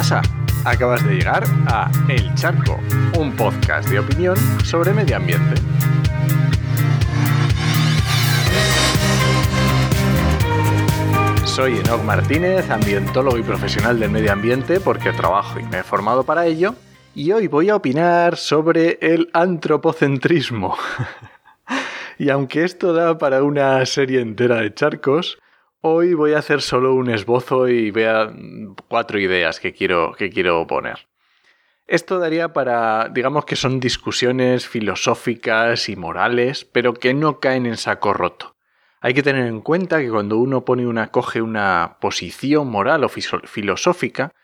pasa? Acabas de llegar a El Charco, un podcast de opinión sobre medio ambiente. Soy Enoch Martínez, ambientólogo y profesional del medio ambiente porque trabajo y me he formado para ello, y hoy voy a opinar sobre el antropocentrismo. y aunque esto da para una serie entera de charcos, Hoy voy a hacer solo un esbozo y vea cuatro ideas que quiero, que quiero poner. Esto daría para, digamos que son discusiones filosóficas y morales, pero que no caen en saco roto. Hay que tener en cuenta que cuando uno pone una, coge una posición moral o filosófica,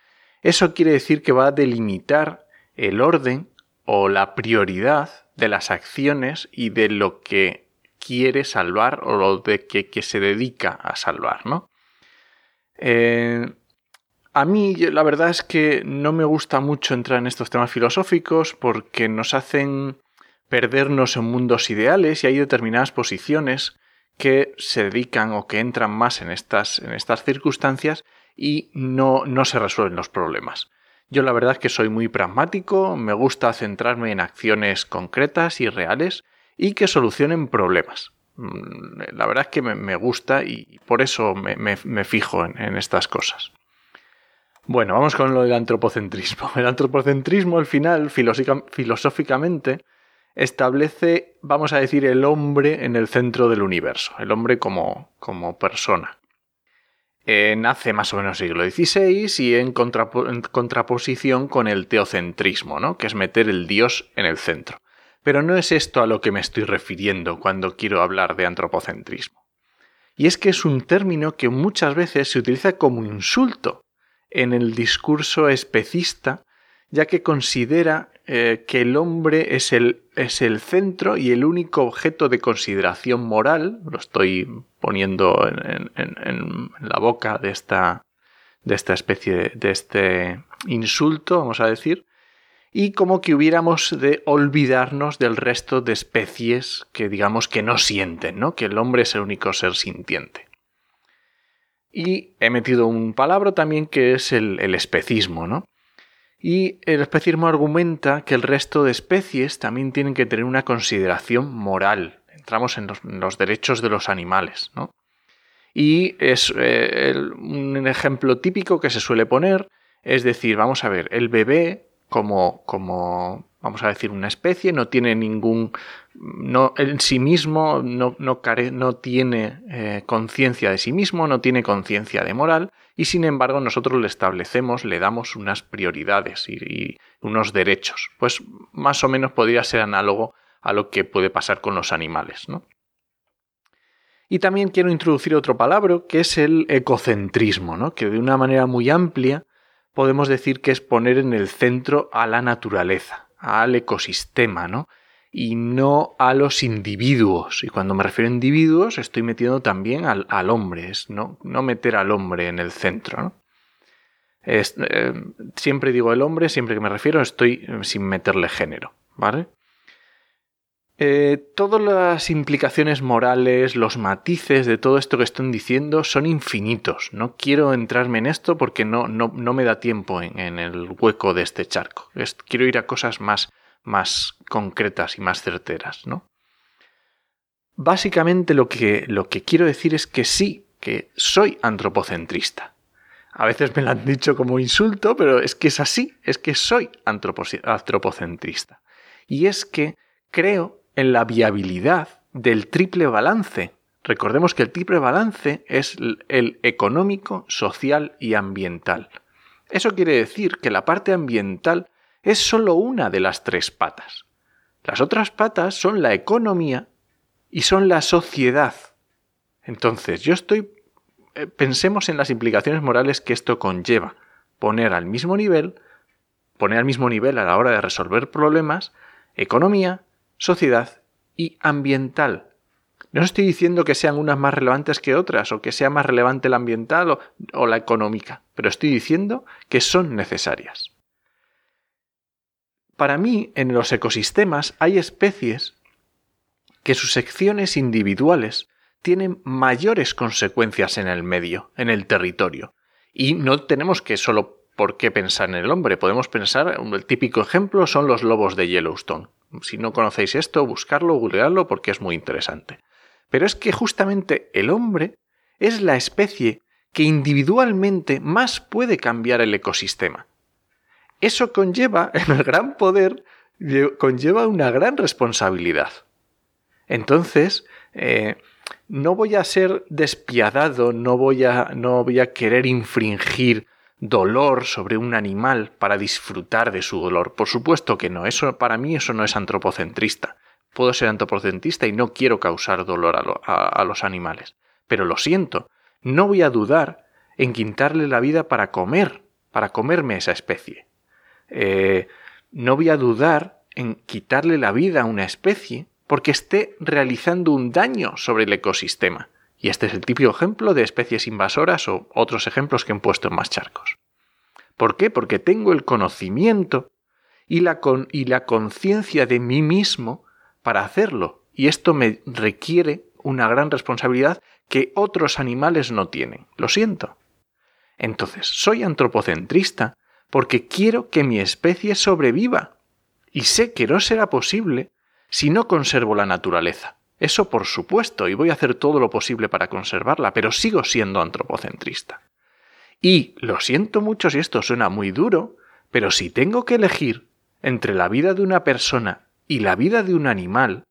eso quiere decir que va a delimitar el orden o la prioridad de las acciones y de lo que quiere salvar o lo de que, se dedica a salvar, ¿no? Eh, a mí la verdad es que no me gusta mucho entrar en estos temas filosóficos porque nos hacen perdernos en mundos ideales y hay determinadas posiciones que se dedican o que entran más en estas, en estas circunstancias y no, no se resuelven los problemas. Yo la verdad es que soy muy pragmático, me gusta centrarme en acciones concretas y reales y que solucionen problemas. Mm, la verdad es que me, gusta y por eso me, fijo en, estas cosas. Bueno, vamos con lo del antropocentrismo. El antropocentrismo, al final, filosóficamente, establece, vamos a decir, el hombre en el centro del universo, el hombre como, como persona. Nace más o menos siglo XVI y en, en, contraposición con el teocentrismo, ¿no? que es meter el dios en el centro. Pero no es esto a lo que me estoy refiriendo cuando quiero hablar de antropocentrismo. Y es que es un término que muchas veces se utiliza como insulto en el discurso especista, ya que considera eh, que el hombre es el, es el, centro y el único objeto de consideración moral, lo estoy poniendo en, la boca de esta, de esta especie de este insulto, vamos a decir, y como que hubiéramos de olvidarnos del resto de especies que digamos que no sienten, ¿no? Que el hombre es el único ser sintiente. Y he metido un palabra también que es el, especismo, ¿no? Y el especismo argumenta que el resto de especies también tienen que tener una consideración moral. Entramos en los, derechos de los animales, ¿no? Y es eh, un ejemplo típico que se suele poner, es decir, vamos a ver, el bebé como, como vamos a decir, una especie, no tiene ningún, no, en sí mismo no, no, no tiene eh, conciencia de sí mismo, no tiene conciencia de moral, y sin embargo nosotros le establecemos, le damos unas prioridades y, y, unos derechos. Pues más o menos podría ser análogo a lo que puede pasar con los animales, ¿no? Y también quiero introducir otro palabra que es el ecocentrismo, ¿no? que de una manera muy amplia podemos decir que es poner en el centro a la naturaleza, al ecosistema, ¿no? Y no a los individuos. Y cuando me refiero a individuos, estoy metiendo también al, hombre, es no, no, meter al hombre en el centro, ¿no? Eh, siempre digo el hombre, siempre que me refiero, estoy eh, sin meterle género, ¿vale? Eh, todas las implicaciones morales, los matices de todo esto que estoy diciendo son infinitos. No quiero entrarme en esto porque no, no, no me da tiempo en, el hueco de este charco. quiero ir a cosas más, más concretas y más certeras, ¿no? Básicamente lo que, lo que quiero decir es que sí, que soy antropocentrista. A veces me lo han dicho como insulto, pero es que es así, es que soy antropocentrista. Y es que creo en la viabilidad del triple balance. Recordemos que el triple balance es el económico, social y ambiental. Eso quiere decir que la parte ambiental es solo una de las tres patas. Las otras patas son la economía y son la sociedad. Entonces, yo estoy... Eh, pensemos en las implicaciones morales que esto conlleva. Poner al mismo nivel, poner al mismo nivel a la hora de resolver problemas, economía, sociedad y ambiental. No estoy diciendo que sean unas más relevantes que otras o que sea más relevante la ambiental o, la económica, pero estoy diciendo que son necesarias. Para mí, en los ecosistemas hay especies que sus secciones individuales tienen mayores consecuencias en el medio, en el territorio. Y no tenemos que solo por qué pensar en el hombre. Podemos pensar, el típico ejemplo son los lobos de Yellowstone. Si no conocéis esto, buscarlo, googlearlo porque es muy interesante. Pero es que justamente el hombre es la especie que individualmente más puede cambiar el ecosistema. Eso conlleva, en el gran poder, conlleva una gran responsabilidad. Entonces, eh, no voy a ser despiadado, no voy a, no voy a querer infringir dolor sobre un animal para disfrutar de su dolor. Por supuesto que no, eso para mí eso no es antropocentrista. Puedo ser antropocentrista y no quiero causar dolor a, los animales. Pero lo siento, no voy a dudar en quitarle la vida para comer, para comerme esa especie. Eh, no voy a dudar en quitarle la vida a una especie porque esté realizando un daño sobre el ecosistema. Y este es el típico ejemplo de especies invasoras o otros ejemplos que he puesto en más charcos. ¿Por qué? Porque tengo el conocimiento y la, y la conciencia de mí mismo para hacerlo. Y esto me requiere una gran responsabilidad que otros animales no tienen. Lo siento. Entonces, soy antropocentrista porque quiero que mi especie sobreviva. Y sé que no será posible si no conservo la naturaleza. Eso por supuesto, y voy a hacer todo lo posible para conservarla, pero sigo siendo antropocentrista. Y lo siento mucho si esto suena muy duro, pero si tengo que elegir entre la vida de una persona y la vida de un animal,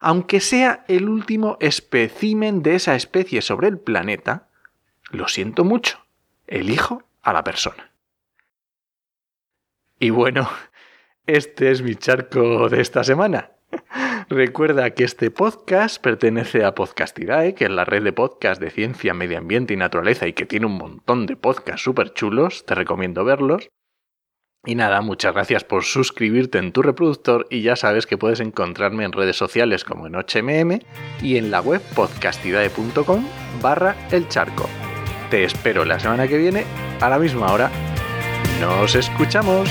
aunque sea el último espécimen de esa especie sobre el planeta, lo siento mucho, elijo a la persona. Y bueno, este es mi charco de esta semana. Recuerda que este podcast pertenece a Podcastidae, que es la red de podcast de ciencia, medio ambiente y naturaleza y que tiene un montón de podcasts súper chulos, te recomiendo verlos. Y nada, muchas gracias por suscribirte en tu reproductor y ya sabes que puedes encontrarme en redes sociales como en HMM y en la web podcastidae.com barra el charco. Te espero la semana que viene a la misma hora. Nos escuchamos.